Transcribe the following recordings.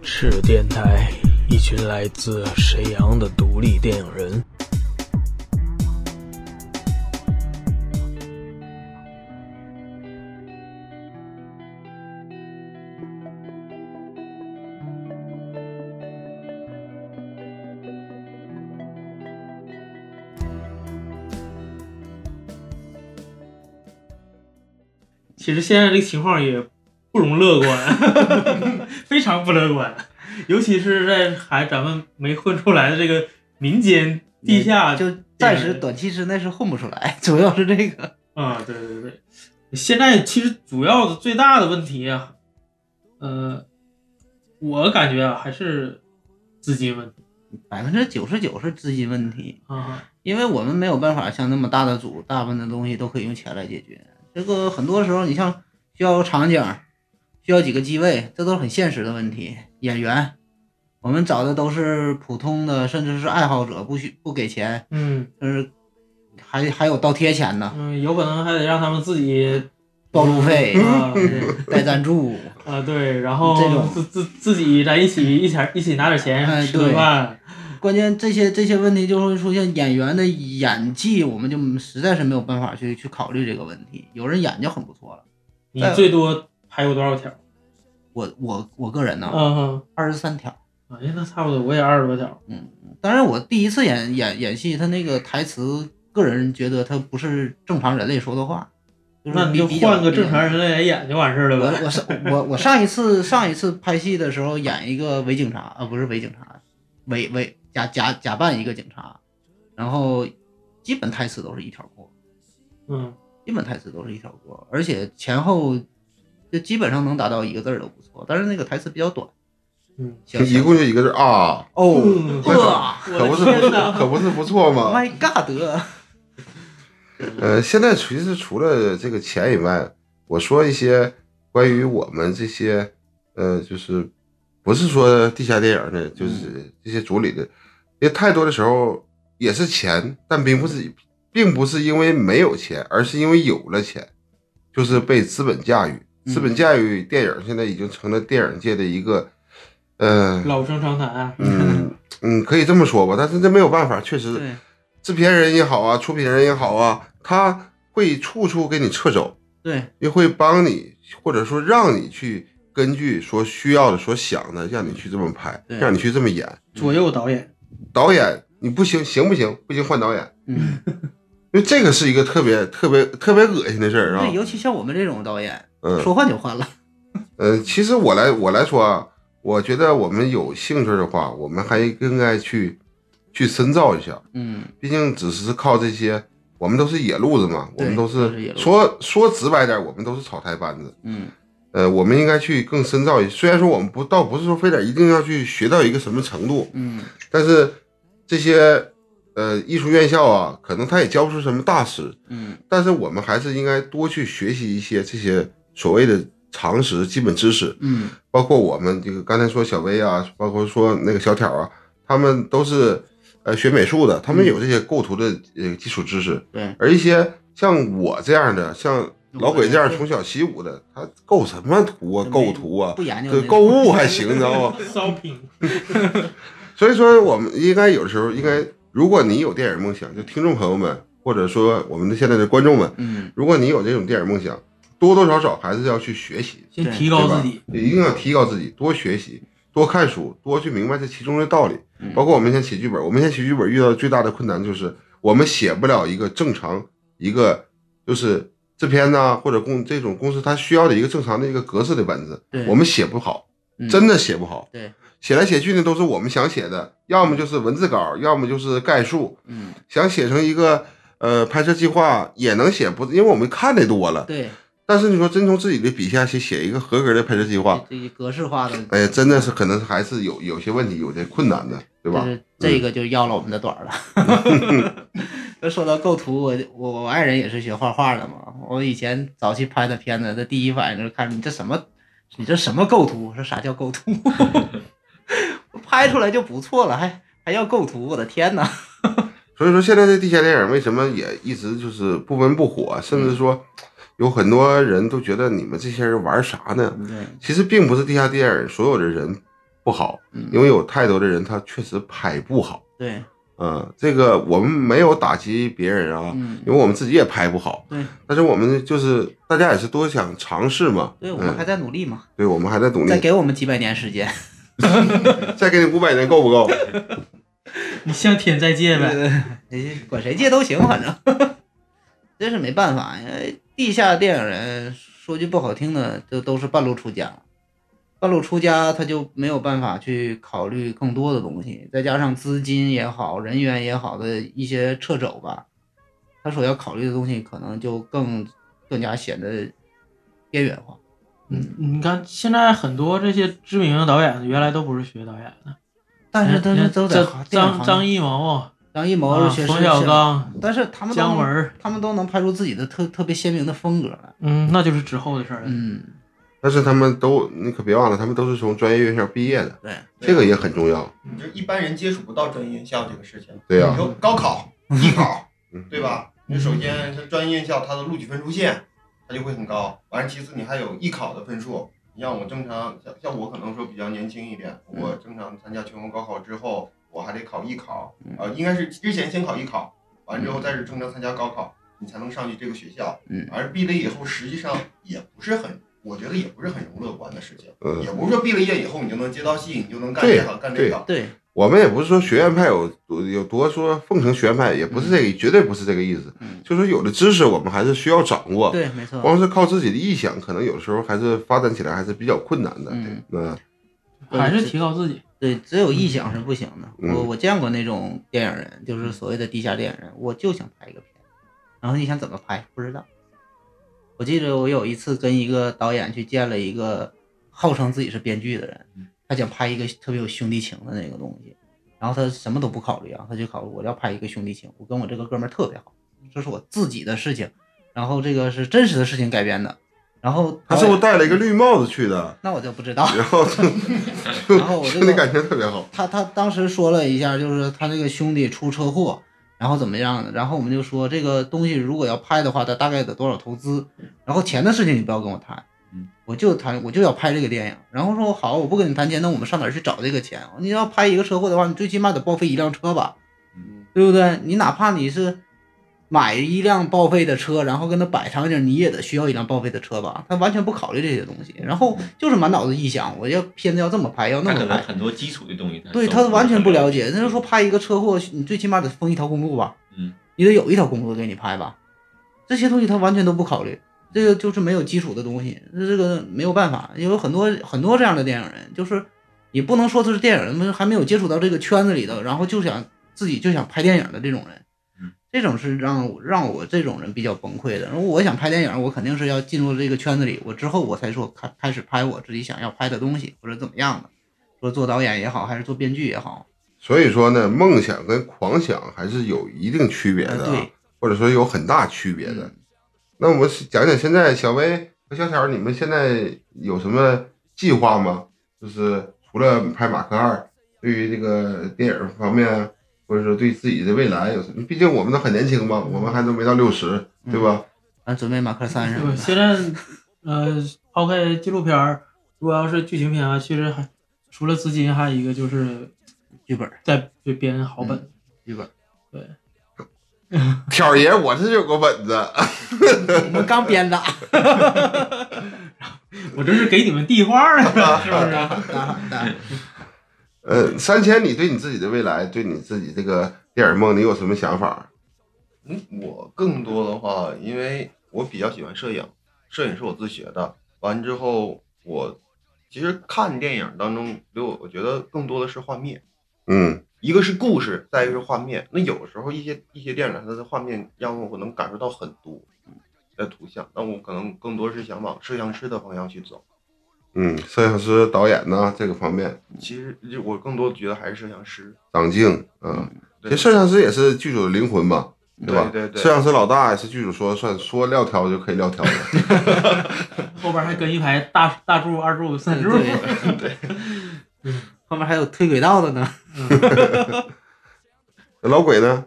赤电台，一群来自沈阳的独立电影人。其实现在这个情况也不容乐观，非常不乐观，尤其是在还咱们没混出来的这个民间地下，就暂时短期之内是混不出来，主要是这个。啊，对对对，现在其实主要的最大的问题啊，呃，我感觉啊还是资金问题，百分之九十九是资金问题。啊，因为我们没有办法像那么大的组，大部分的东西都可以用钱来解决。这个很多时候，你像需要场景，需要几个机位，这都是很现实的问题。演员，我们找的都是普通的，甚至是爱好者，不需不给钱，嗯，就是还还有倒贴钱呢，嗯，有可能还得让他们自己报路费啊，带赞助 啊，对，然后这种自自自己在一起一起一起拿点钱哎吃顿饭。关键这些这些问题就会出现演员的演技，我们就实在是没有办法去去考虑这个问题。有人演就很不错了。你最多拍过多少条？我我我个人呢，嗯哼，二十三条。哎呀，那差不多，我也二十多条。嗯，当然我第一次演演演戏，他那个台词，个人觉得他不是正常人类说的话。那你就换个正常人来演就完事儿了呗。我我上我我上一次上一次拍戏的时候演一个伪警察啊，不是伪警察，伪伪。假假假扮一个警察，然后基本台词都是一条过，嗯，基本台词都是一条过，而且前后就基本上能达到一个字儿都不错，但是那个台词比较短，嗯，一共就一个字啊，哦，可不是不可不是不错吗？My God！呃，现在其实除了这个钱以外，我说一些关于我们这些呃，就是不是说地下电影的，就是这些组里的。因为太多的时候也是钱，但并不是，并不是因为没有钱，而是因为有了钱，就是被资本驾驭。资本驾驭电影现在已经成了电影界的一个，呃，老生常谈。嗯嗯，可以这么说吧。但是这没有办法，确实，制片人也好啊，出品人也好啊，他会处处给你撤走，对，也会帮你，或者说让你去根据所需要的、所想的，让你去这么拍，让你去这么演，左右导演。导演，你不行，行不行？不行，换导演。嗯，因为这个是一个特别特别特别恶心的事儿啊。对，尤其像我们这种导演，嗯，说换就换了。呃，其实我来我来说啊，我觉得我们有兴趣的话，我们还应该去去深造一下。嗯，毕竟只是靠这些，我们都是野路子嘛，我们都是说说直白点，我们都是草台班子。嗯，呃，我们应该去更深造一些。虽然说我们不倒不是说非得一定要去学到一个什么程度，嗯。但是这些呃艺术院校啊，可能他也教不出什么大师，嗯，但是我们还是应该多去学习一些这些所谓的常识、基本知识，嗯，包括我们这个刚才说小薇啊，包括说那个小挑啊，他们都是呃学美术的，他们有这些构图的呃基础知识，对，而一些像我这样的，像老鬼这样从小习武的，他构什么图啊，构图啊，不研究，购物还行，你知道吗？烧饼。所以说，我们应该有的时候应该，如果你有电影梦想，就听众朋友们，或者说我们的现在的观众们，嗯，如果你有这种电影梦想，多多少少还是要去学习，先提高自己，一定要提高自己，多学习，多看书，多去明白这其中的道理。包括我们现在写剧本，我们现在写剧本遇到最大的困难就是我们写不了一个正常一个就是制片呐或者公这种公司它需要的一个正常的一个格式的本子，我们写不好，真的写不好。对。写来写去呢，都是我们想写的，要么就是文字稿，要么就是概述。嗯，想写成一个呃拍摄计划也能写，不，因为我们看的多了。对。但是你说真从自己的笔下去写一个合格的拍摄计划，这格式化的，哎，真的是可能还是有有些问题，有些困难的，对吧？这个就要了我们的短了。那 说到构图，我我我爱人也是学画画的嘛。我以前早期拍的片子，他第一反应就是看你这什么，你这什么构图？我说啥叫构图？拍出来就不错了，还还要构图，我的天哪！所以说现在这地下电影为什么也一直就是不温不火，甚至说有很多人都觉得你们这些人玩啥呢？对，其实并不是地下电影所有的人不好，嗯，因为有太多的人他确实拍不好。对，嗯，这个我们没有打击别人啊，嗯因为我们自己也拍不好。对，但是我们就是大家也是多想尝试嘛。对，我们还嗯、在努力嘛，对，我们还在努力再。给我们几百年时间，再给你五百年够不够？你向天再借呗。对，管谁借都行，反正 这是没办法，因为地下电影人说句不好听的，就都是半路出家，半路出家他就没有办法去考虑更多的东西，再加上资金也好，人员也好的一些撤走吧，他所要考虑的东西可能就更更加显得边缘化。嗯，你看现在很多这些知名的导演，原来都不是学导演的，但是都是都在张张艺谋、张艺谋啊冯小，刚、但是他们姜文，他们都能拍出自己的特特别鲜明的风格来。嗯，那就是之后的事儿了。嗯，但是他们都，你可别忘了，他们都是从专业院校毕业的，对，这个也很重要。就一般人接触不到专业院校这个事情。对呀、你说高考、艺考嗯，对吧？你首先是专业院校，它的录取分数线它就会很高。完了，其次你还有艺考的分数。你像我正常，像像我可能说比较年轻一点，我正常参加全国高考之后，我还得考艺考，呃，应该是之前先考艺考，完之后再是正常参加高考，你才能上去这个学校。嗯而毕了业以后，实际上也不是很，我觉得也不是很容乐观的事情。嗯也不是说毕了业以后你就能接到戏，你就能干这个干这个。对，我们也不是说学院派有有多说奉承学院派，也不是这个，绝对不是这个意思。嗯，就是说有的知识我们还是需要掌握，对，没错。光是靠自己的臆想，可能有的时候还是发展起来还是比较困难的。嗯嗯还是提高自己。对，只有臆想是不行的。嗯我我见过那种电影人，就是所谓的地下电影人，我就想拍一个片，然后你想怎么拍不知道。我记得我有一次跟一个导演去见了一个号称自己是编剧的人，他想拍一个特别有兄弟情的那个东西，然后他什么都不考虑啊，他就考虑我要拍一个兄弟情，我跟我这个哥们儿特别好，这是我自己的事情，然后这个是真实的事情改编的，然后他是不是戴了一个绿帽子去的？那我就不知道。然后 然后我这个感情特别好。他他当时说了一下，就是他那个兄弟出车祸，然后怎么样的，然后我们就说这个东西如果要拍的话，他大概得多少投资，然后钱的事情你不要跟我谈，我就谈我就要拍这个电影，然后说好，我不跟你谈钱，那我们上哪儿去找这个钱？你要拍一个车祸的话，你最起码得报废一辆车吧，对不对？你哪怕你是买一辆报废的车，然后跟他摆场景，你也得需要一辆报废的车吧？他完全不考虑这些东西，然后就是满脑子臆想，我要片子要这么拍，要那么拍他可能。很多基础的东西，对他完全不了解。那就说拍一个车祸，你最起码得封一条公路吧，嗯，你得有一条公路给你拍吧，这些东西他完全都不考虑，这个就是没有基础的东西，这个没有办法，有很多很多这样的电影人，就是你不能说他是电影人，还没有接触到这个圈子里头，然后就想自己就想拍电影的这种人。嗯这种是让让我这种人比较崩溃的。如果我想拍电影，我肯定是要进入这个圈子里，我之后我才说开开始拍我自己想要拍的东西，或者怎么样的。说做导演也好，还是做编剧也好，所以说呢，梦想跟狂想还是有一定区别的，或者说有很大区别的。嗯那我们讲讲现在小薇和小巧，你们现在有什么计划吗？就是除了拍马克二，对于这个电影方面，或者说对自己的未来有什么？毕竟我们都很年轻嘛，我们还都没到六十，对吧？咱准备马克三现在呃，抛开纪录片儿，如果要是剧情片啊，其实还除了资金，还有一个就是剧本，再就编好本。剧本，对挑爷，我这有个本子，我们刚编的。我这是给你们递话呢，是不是？呃，三千，你对你自己的未来，对你自己这个电影梦，你有什么想法？嗯，我更多的话，因为我比较喜欢摄影，摄影是我自学的。完之后，我其实看电影当中，给我我觉得更多的是画面，嗯一个是故事，再一个是画面。那有时候一些一些电影它的画面让我能感受到很多的图像，那我可能更多是想往摄像师的方向去走。嗯，摄影师、导演呢这个方面，其实就我更多觉得还是摄像师，长镜，嗯，其实摄像师也是剧组的灵魂嘛，对吧？对对对摄像师老大也是剧组说算说撂挑就可以撂挑的。后边还跟一排大大柱、二柱、三柱。对对，后面还有推轨道的呢。老鬼呢？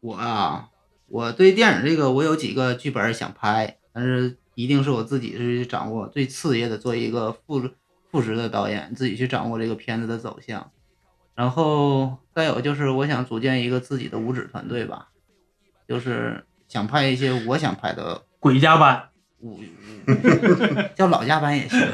我啊，我对电影这个，我有几个剧本想拍，但是一定是我自己是掌握。最次也得做一个副副职的导演，自己去掌握这个片子的走向。然后再有就是，我想组建一个自己的五指团队吧，就是想拍一些我想拍的鬼加班，五 叫老加班也行。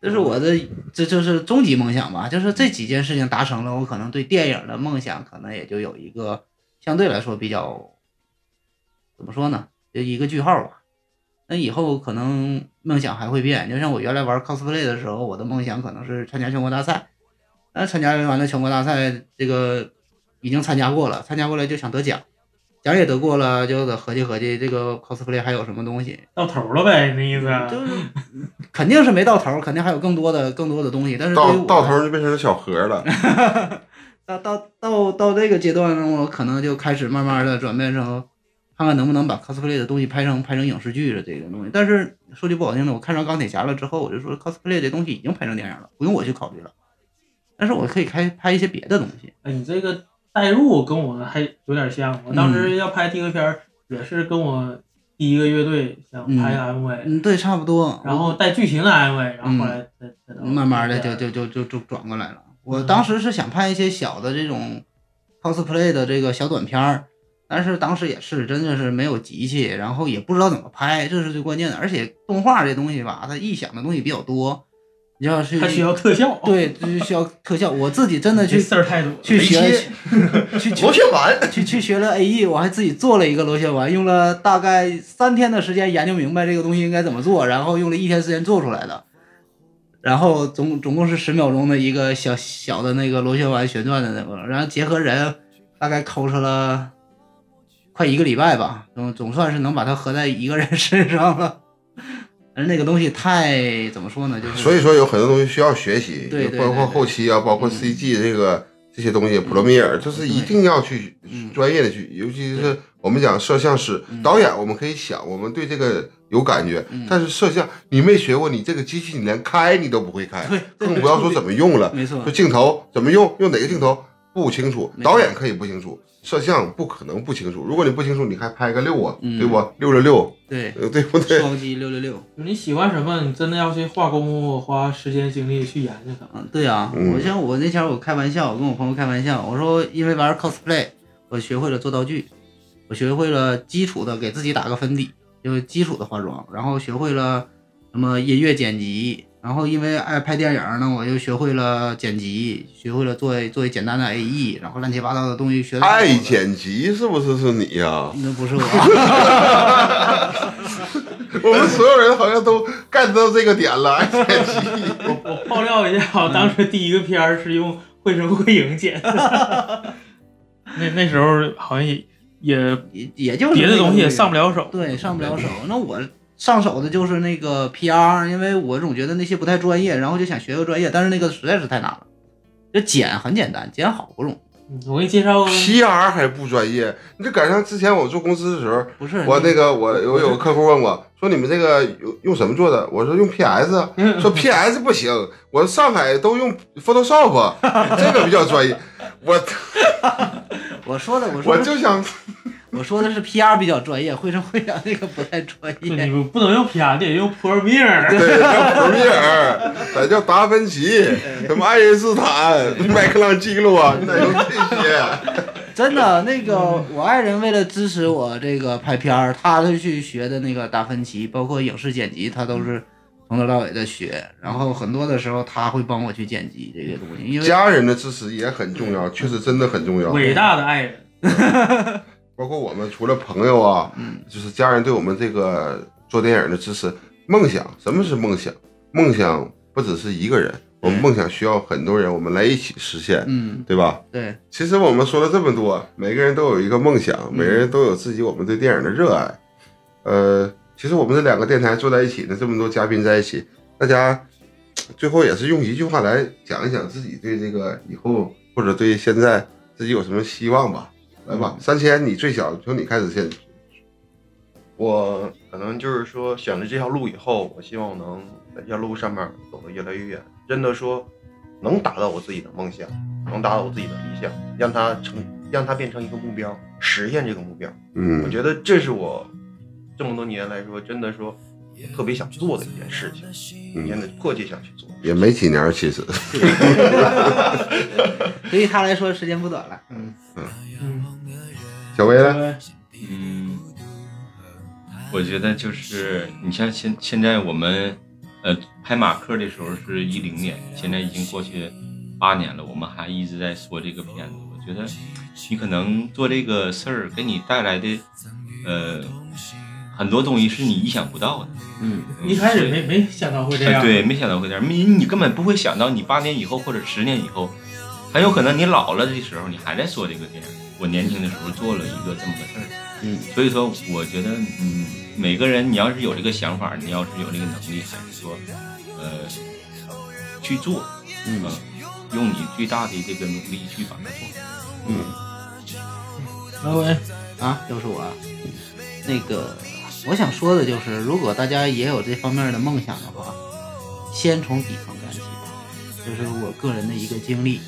这是我的，这就是终极梦想吧。就是这几件事情达成了，我可能对电影的梦想可能也就有一个相对来说比较怎么说呢，就一个句号吧。那以后可能梦想还会变，就像我原来玩 cosplay 的时候，我的梦想可能是参加全国大赛。那参加完了全国大赛，这个已经参加过了，参加过来就想得奖，奖也得过了，就得合计合计这个 cosplay 还有什么东西。到头了呗，那意思。就是肯定是没到头，肯定还有更多的更多的东西。但是到到头就变成了小盒了。到到到到这个阶段呢，我可能就开始慢慢的转变成，看看能不能把 cosplay 的东西拍成拍成影视剧的这个东西。但是说句不好听的，我看上钢铁侠了之后，我就说 cosplay 这东西已经拍成电影了，不用我去考虑了。但是我可以开拍一些别的东西。哎，你这个代入跟我还有点像。我当时要拍第一个片儿，也是跟我第一个乐队想拍 MV，、嗯，对，差不多。然后带剧情的 MV，然后后来再再到慢慢的就就就就就转过来了。我当时是想拍一些小的这种 cosplay 的这个小短片儿，但是当时也是真的是没有机器，然后也不知道怎么拍，这是最关键的。而且动画这东西吧，它臆想的东西比较多，你要是它需要特效，对，就是需要特效。我自己真的去事儿太多。去学去 去螺旋丸，去去学了 AE，我还自己做了一个螺旋丸，用了大概三天的时间研究明白这个东西应该怎么做，然后用了一天时间做出来的。然后总总共是十秒钟的一个小小的那个螺旋丸旋转的那个，然后结合人，大概抠出了快一个礼拜吧，总总算是能把它合在一个人身上了。而那个东西太怎么说呢？就是所以说有很多东西需要学习，对对包括后期啊，包括 CG 这个这些东西，普罗米尔，就是一定要去嗯专业的去，尤其是我们讲摄像师、导演，我们可以想，我们对这个有感觉，嗯但是摄像你没学过，你这个机器你连开你都不会开，对更不要说怎么用了。没错就，镜头怎么用，用哪个镜头不清楚，导演可以不清楚，摄像不可能不清楚。如果你不清楚，你还拍个六啊，嗯对不？六六六，对，呃对不对？双击六六六。你喜欢什么，你真的要去花功夫、花时间精力去研究它。嗯，对呀、嗯我像我那前儿我开玩笑，我跟我朋友开玩笑，我说因为玩 cosplay，我学会了做道具，我学会了基础的给自己打个粉底，就是基础的化妆，然后学会了什么音乐剪辑，然后因为爱拍电影呢，我又学会了剪辑，学会了做做简单的 AE，然后乱七八糟的东西学的。爱剪辑是不是是你呀、那不是我，我们所有人好像都 get 到这个点了，爱剪辑。我 我爆料一下，我当时第一个片儿是用绘声绘影剪的，那那时候好像也也也也就是别的东西也上不不了手。对，上不了手。那我上手的就是那个 PR，因为我总觉得那些不太专业，然后就想学个专业，但是那个实在是太难了。这剪很简单，剪好不容易，嗯我给你介绍个 PR 还不专业，你这赶上之前我做公司的时候，不是我那个我我有个客户问我说你们这个用用什么做的？我说用 PS，啊 说 PS 不行，我上海都用 Photoshop，这个比较专业。我 我说的，我说的我就想我说的是 PR 比较专业，绘声绘影那个不太专业。不不能用 PR，得用 Premiere。对，叫普米尔，咱叫达芬奇，什么爱因斯坦、麦克朗基罗啊，你得用这些。真的，那个我爱人为了支持我这个拍片儿，他就去学的那个达芬奇，包括影视剪辑，他都是从头到尾的学。然后很多的时候他会帮我去剪辑这些东西，因为家人的支持也很重要，确实真的很重要。伟大的爱人，包括我们除了朋友啊，嗯就是家人对我们这个做电影的支持。梦想，什么是梦想？梦想不只是一个人，我们梦想需要很多人，我们来一起实现，嗯，对吧？对，其实我们说了这么多，每个人都有一个梦想，每个人都有自己我们对电影的热爱。呃，其实我们这两个电台坐在一起呢，这么多嘉宾在一起，大家最后也是用一句话来讲一讲自己对这个以后或者对现在自己有什么希望吧。来吧，三千，你最小，从你开始先。我可能就是说选了这条路以后，我希望我能在这条路上面走得越来越远，真的说能达到我自己的梦想，能达到我自己的理想，让它成，让它变成一个目标，实现这个目标。嗯我嗯，觉得这是我这么多年来说，真的说特别想做的一件事情，真的迫切想去做。也没几年，其实对于他来说时间不短了。嗯，嗯，小薇呢？嗯，我觉得就是你像现现在我们呃拍马克的时候是一零年，现在已经过去八年了，我们还一直在说这个片子。我觉得你可能做这个事儿给你带来的呃很多东西是你意想不到的。嗯，一开始没没想到会这样，哎对，没想到会这样，你你根本不会想到，你八年以后或者十年以后，很有可能你老了的时候，你还在说这个电影。我年轻的时候做了一个这么个事儿，嗯，所以说我觉得，嗯，每个人你要是有这个想法，你要是有这个能力，还是说，呃，去做，嗯呃用你最大的这个努力去把它做好。嗯老伟，啊，又是我啊。那个，我想说的就是，如果大家也有这方面的梦想的话，先从底层干起，这是我个人的一个经历。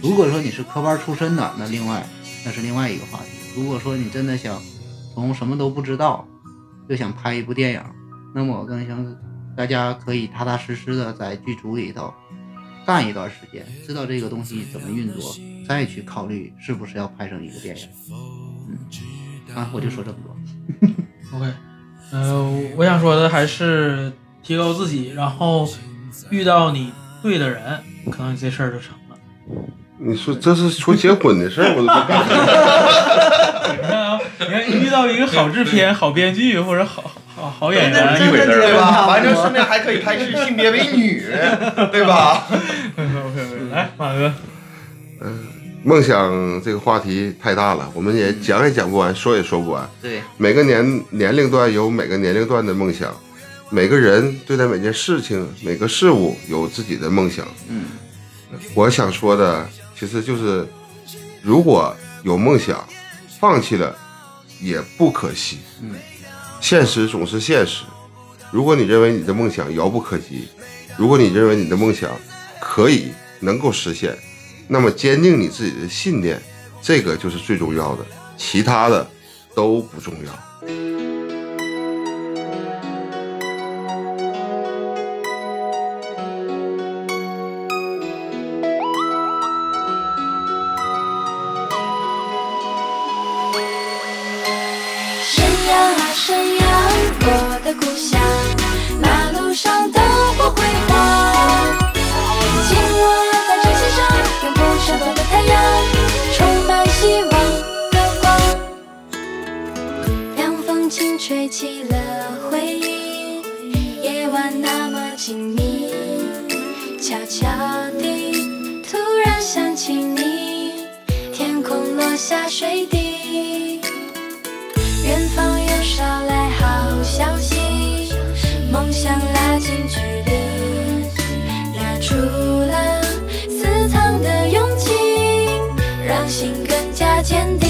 如果说你是科班出身的，那另外那是另外一个话题。如果说你真的想从什么都不知道就想拍一部电影，那么我更想大家可以踏踏实实的在剧组里头干一段时间，知道这个东西怎么运作，再去考虑是不是要拍成一个电影。嗯，啊，我就说这么多。OK，呃，我想说的还是提高自己，然后遇到你对的人，可能这事儿就成了。你说这是说结婚的事儿，我都不敢。你看啊，你看遇到一个好制片、好编剧或者好好好演员，跟对吧？差不多完正顺便还可以拍是性别为女，对吧？OK，来马哥，嗯梦想这个话题太大了，我们也讲也讲不完，说也说不完。对，每个年年龄段有每个年龄段的梦想，每个人对待每件事情、每个事物有自己的梦想。嗯我想说的其实就是，如果有梦想，放弃了也不可惜。嗯现实总是现实。如果你认为你的梦想遥不可及，如果你认为你的梦想可以能够实现，那么坚定你自己的信念，这个就是最重要的，其他的都不重要。起了回忆，夜晚那么静谧，悄悄地，突然想起你，天空落下水滴。远方又捎来好消息，梦想拉近距离，拿出了私藏的勇气，让心更加坚定。